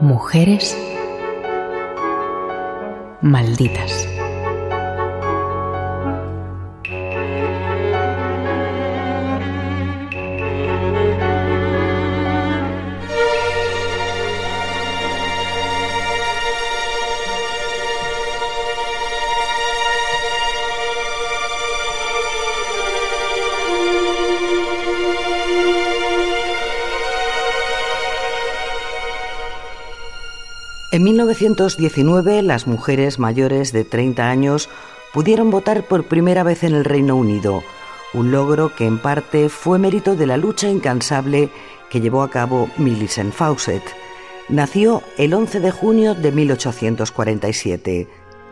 Mujeres malditas. En 1919, las mujeres mayores de 30 años pudieron votar por primera vez en el Reino Unido, un logro que en parte fue mérito de la lucha incansable que llevó a cabo Millicent Fawcett. Nació el 11 de junio de 1847.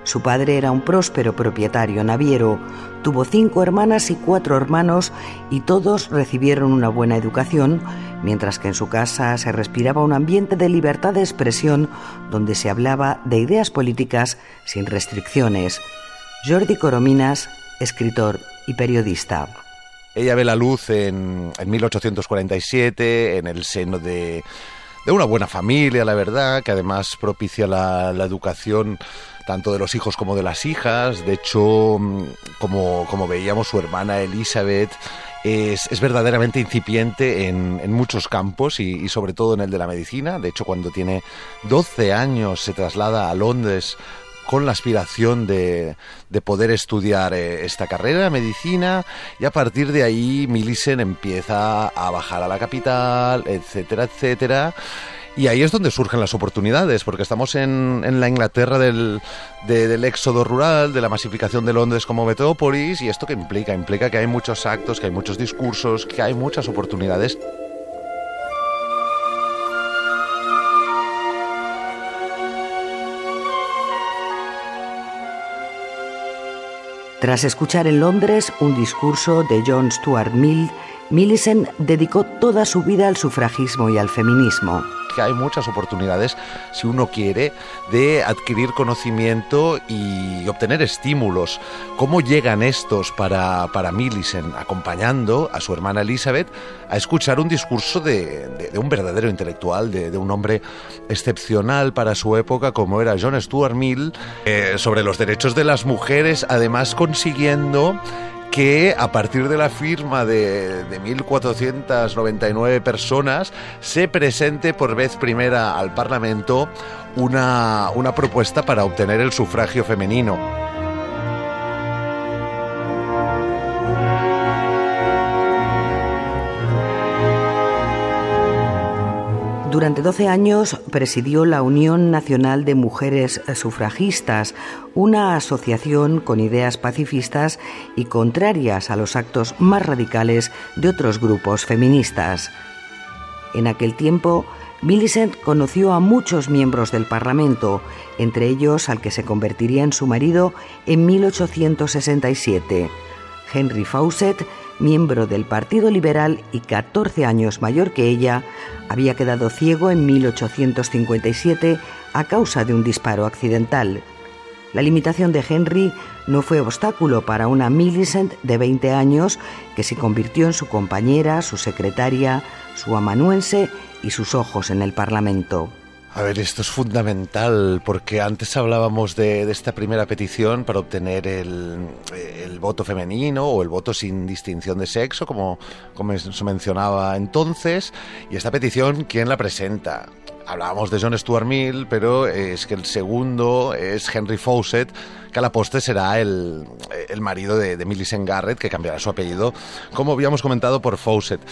Su padre era un próspero propietario naviero, tuvo cinco hermanas y cuatro hermanos y todos recibieron una buena educación, mientras que en su casa se respiraba un ambiente de libertad de expresión donde se hablaba de ideas políticas sin restricciones. Jordi Corominas, escritor y periodista. Ella ve la luz en, 1847, en el seno de, una buena familia, la verdad, que además propicia la educación tanto de los hijos como de las hijas. De hecho, mm, como, como veíamos, su hermana Elizabeth es, es verdaderamente incipiente en, en muchos campos y, sobre todo en el de la medicina. De hecho, cuando tiene 12 años se traslada a Londres con la aspiración de, de poder estudiar eh, esta carrera, medicina, y a partir de ahí Millicent empieza a bajar a la capital, etcétera, etcétera. Y ahí es donde surgen las oportunidades, porque estamos en, en la Inglaterra del, del éxodo rural, de la masificación de Londres como metrópolis, y esto que implica, implica que hay muchos actos, que hay muchos discursos, que hay muchas oportunidades. Tras escuchar en Londres un discurso de John Stuart Mill, Millicent dedicó toda su vida al sufragismo y al feminismo que hay muchas oportunidades, si uno quiere, de adquirir conocimiento y obtener estímulos. ¿Cómo llegan estos para, para Millicent, acompañando a su hermana Elizabeth a escuchar un discurso de, un verdadero intelectual, de, un hombre excepcional para su época, como era John Stuart Mill, eh, sobre los derechos de las mujeres, además consiguiendo que a partir de la firma de, de 1.499 personas se presente por vez primera al Parlamento una, una propuesta para obtener el sufragio femenino. Durante 12 años presidió la Unión Nacional de Mujeres Sufragistas, una asociación con ideas pacifistas y contrarias a los actos más radicales de otros grupos feministas. En aquel tiempo, Millicent conoció a muchos miembros del Parlamento, entre ellos al que se convertiría en su marido en 1867. Henry Fawcett, miembro del Partido Liberal y 14 años mayor que ella, había quedado ciego en 1857 a causa de un disparo accidental. La limitación de Henry no fue obstáculo para una Millicent de 20 años que se convirtió en su compañera, su secretaria, su amanuense y sus ojos en el Parlamento. A ver, esto es fundamental porque antes hablábamos de, esta primera petición para obtener el, voto femenino o el voto sin distinción de sexo, como, como se mencionaba entonces. Y esta petición, ¿quién la presenta? Hablábamos de John Stuart Mill, pero es que el segundo es Henry Fawcett, que a la postre será el, marido de, de Millicent Garrett, que cambiará su apellido, como habíamos comentado, por Fawcett.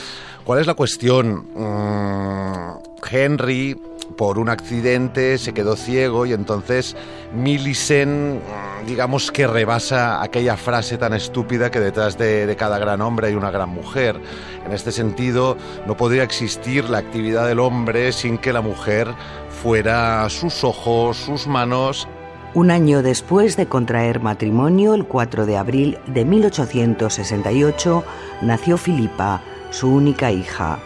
¿Cuál es la cuestión? Mm, Henry por un accidente se quedó ciego y entonces Millicent, digamos que rebasa aquella frase tan estúpida que detrás de, de, cada gran hombre hay una gran mujer. En este sentido, no podría existir la actividad del hombre sin que la mujer fuera sus ojos, sus manos. Un año después de contraer matrimonio, el 4 de abril de 1868, nació Filipa, su única hija.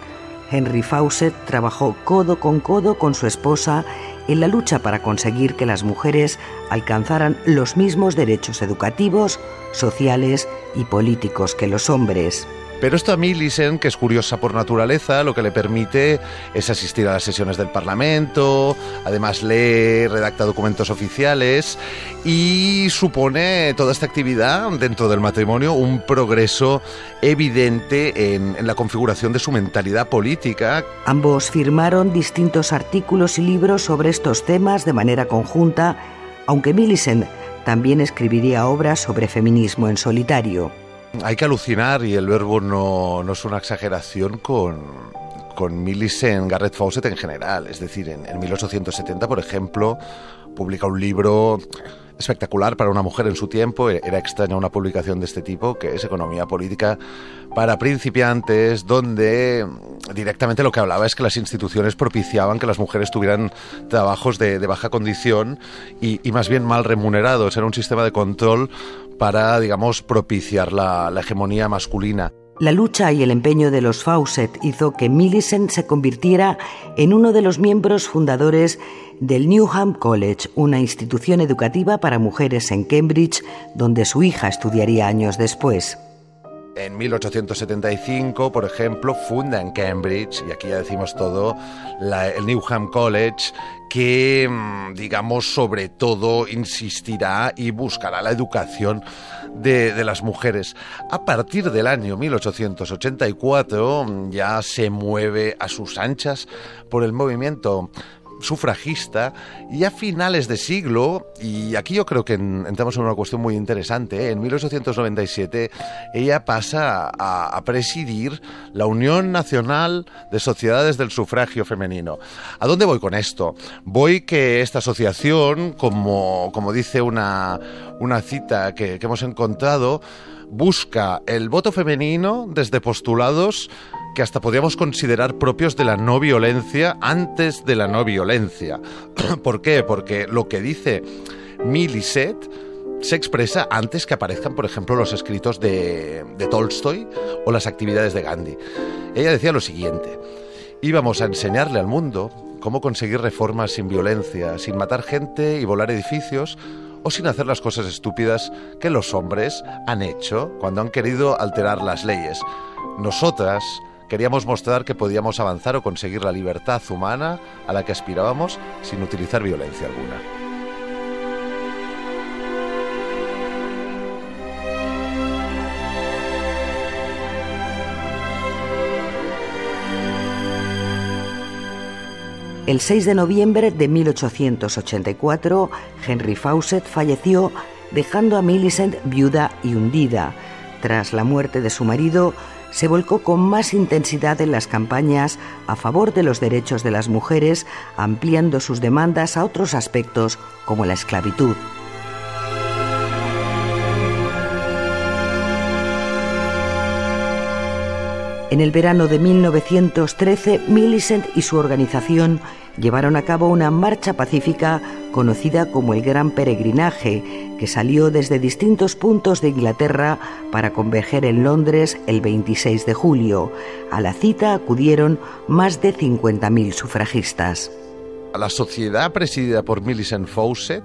Henry Fawcett trabajó codo con codo con su esposa en la lucha para conseguir que las mujeres alcanzaran los mismos derechos educativos, sociales y políticos que los hombres. Pero esto a Millicent, que es curiosa por naturaleza, lo que le permite es asistir a las sesiones del Parlamento, además lee, redacta documentos oficiales y supone toda esta actividad dentro del matrimonio un progreso evidente en, en la configuración de su mentalidad política. Ambos firmaron distintos artículos y libros sobre estos temas de manera conjunta, aunque Millicent también escribiría obras sobre feminismo en solitario. Hay que alucinar, y el verbo no, no es una exageración, con, con Millicent Garrett Fawcett en general. Es decir, en, en 1870, por ejemplo, publica un libro espectacular para una mujer en su tiempo. Era extraña una publicación de este tipo, que es Economía Política para Principiantes, donde directamente lo que hablaba es que las instituciones propiciaban que las mujeres tuvieran trabajos de, de baja condición y, y, más bien mal remunerados. Era un sistema de control para, digamos, propiciar la, la hegemonía masculina. La lucha y el empeño de los Fawcett hizo que Millicent se convirtiera en uno de los miembros fundadores del Newham College, una institución educativa para mujeres en Cambridge, donde su hija estudiaría años después. En 1875, por ejemplo, funda en Cambridge, y aquí ya decimos todo, el Newham College, que, mm, digamos, sobre todo insistirá y buscará la educación de, las mujeres. A partir del año 1884 mm, ya se mueve a sus anchas por el movimiento sufragista y a finales de siglo, y aquí yo creo que entramos en una cuestión muy interesante, ¿eh? en 1897 ella pasa a, presidir la Unión Nacional de Sociedades del Sufragio Femenino. ¿A dónde voy con esto? Voy que esta asociación, como, como dice una, una cita que hemos encontrado, busca el voto femenino desde postulados que hasta podríamos considerar propios de la no violencia antes de la no violencia. ¿Por qué? Porque lo que dice Milicet se expresa antes que aparezcan, por ejemplo, los escritos de, de Tolstoy o las actividades de Gandhi. Ella decía lo siguiente, íbamos a enseñarle al mundo cómo conseguir reformas sin violencia, sin matar gente y volar edificios, o sin hacer las cosas estúpidas que los hombres han hecho cuando han querido alterar las leyes. Nosotras queríamos mostrar que podíamos avanzar o conseguir la libertad humana a la que aspirábamos sin utilizar violencia alguna. El 6 de noviembre de 1884, Henry Fawcett falleció dejando a Millicent viuda y hundida. Tras la muerte de su marido, se volcó con más intensidad en las campañas a favor de los derechos de las mujeres, ampliando sus demandas a otros aspectos como la esclavitud. En el verano de 1913, Millicent y su organización llevaron a cabo una marcha pacífica conocida como el Gran Peregrinaje, que salió desde distintos puntos de Inglaterra para converger en Londres el 26 de julio. A la cita acudieron más de 50.000 sufragistas. La sociedad presidida por Millicent Fawcett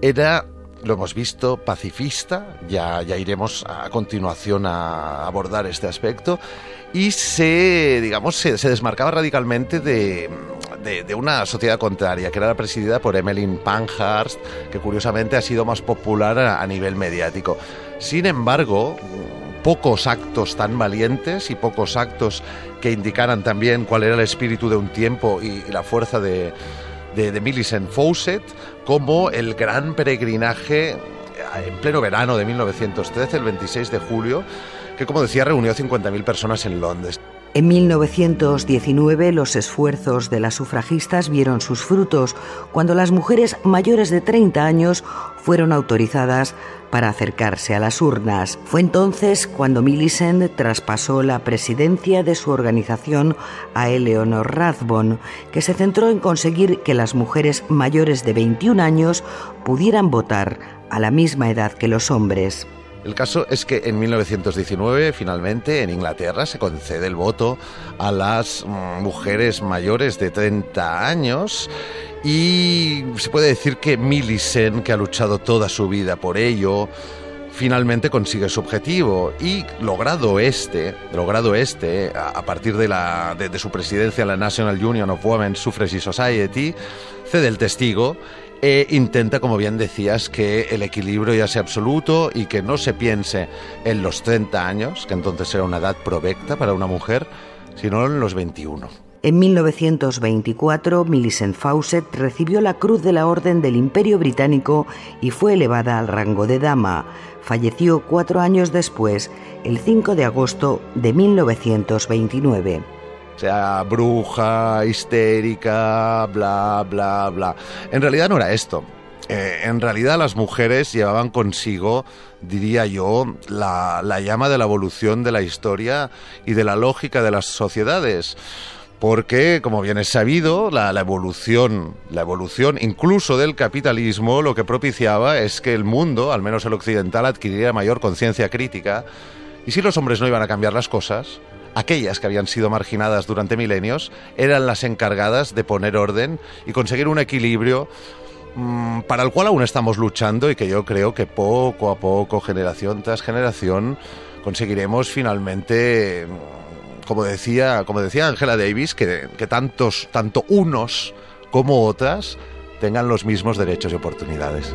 era lo hemos visto, pacifista, ya, ya iremos a continuación a abordar este aspecto, y se, digamos, se, se desmarcaba radicalmente de, de, una sociedad contraria, que era presidida por Emmeline Pankhurst, que curiosamente ha sido más popular a, nivel mediático. Sin embargo, pocos actos tan valientes y pocos actos que indicaran también cuál era el espíritu de un tiempo y, la fuerza de, de, de Millicent Fawcett, como el gran peregrinaje en pleno verano de 1913, el 26 de julio, que como decía reunió a 50.000 personas en Londres. En 1919 los esfuerzos de las sufragistas vieron sus frutos cuando las mujeres mayores de 30 años fueron autorizadas para acercarse a las urnas. Fue entonces cuando Millicent traspasó la presidencia de su organización a Eleanor Rathbone, que se centró en conseguir que las mujeres mayores de 21 años pudieran votar a la misma edad que los hombres. El caso es que en 1919, finalmente, en Inglaterra se concede el voto a las mujeres mayores de 30 años y se puede decir que Millicent, que ha luchado toda su vida por ello, finalmente consigue su objetivo. Y logrado este, logrado este, a, partir de, la, de, su presidencia la National Union of Women's Suffrage Society, cede el testigo e intenta, como bien decías, que el equilibrio ya sea absoluto y que no se piense en los 30 años, que entonces era una edad provecta para una mujer, sino en los 21. En 1924, Millicent Fawcett recibió la Cruz de la Orden del Imperio Británico y fue elevada al rango de dama. Falleció cuatro años después, el 5 de agosto de 1929. Sea, bruja, histérica, bla, bla, bla. En realidad no era esto. Eh, en realidad las mujeres llevaban consigo, diría yo, la, la llama de la evolución de la historia y de la lógica de las sociedades porque, como bien es sabido, la, evolución, la evolución incluso del capitalismo, lo que propiciaba es que el mundo, al menos el occidental, adquiriera mayor conciencia crítica. Y si los hombres no iban a cambiar las cosas, aquellas que habían sido marginadas durante milenios eran las encargadas de poner orden y conseguir un equilibrio mm, para el cual aún estamos luchando y que yo creo que poco a poco, generación tras generación, conseguiremos finalmente como decía, como decía Angela Davis, que, que tantos, tanto unos como otras tengan los mismos derechos y oportunidades.